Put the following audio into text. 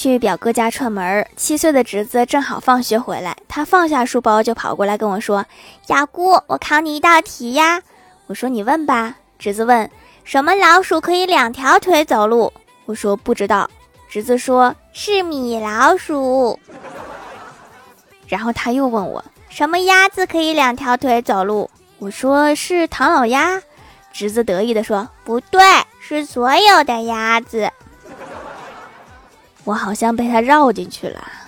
去表哥家串门，七岁的侄子正好放学回来，他放下书包就跑过来跟我说：“雅姑，我考你一道题呀。”我说：“你问吧。”侄子问：“什么老鼠可以两条腿走路？”我说：“不知道。”侄子说：“是米老鼠。”然后他又问我：“什么鸭子可以两条腿走路？”我说：“是唐老鸭。”侄子得意地说：“不对，是所有的鸭子。”我好像被他绕进去了。